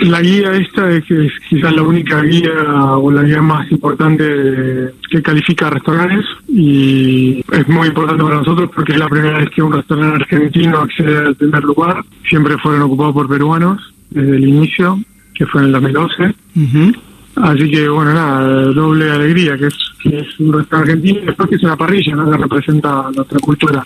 La guía esta es, que es quizás la única guía o la guía más importante que califica restaurantes y es muy importante para nosotros porque es la primera vez que un restaurante argentino accede al primer lugar. Siempre fueron ocupados por peruanos desde el inicio, que fue en el 2012. Así que, bueno, nada, doble alegría, que es, que es un restaurante argentino y después que es una parrilla, ¿no? que representa nuestra cultura.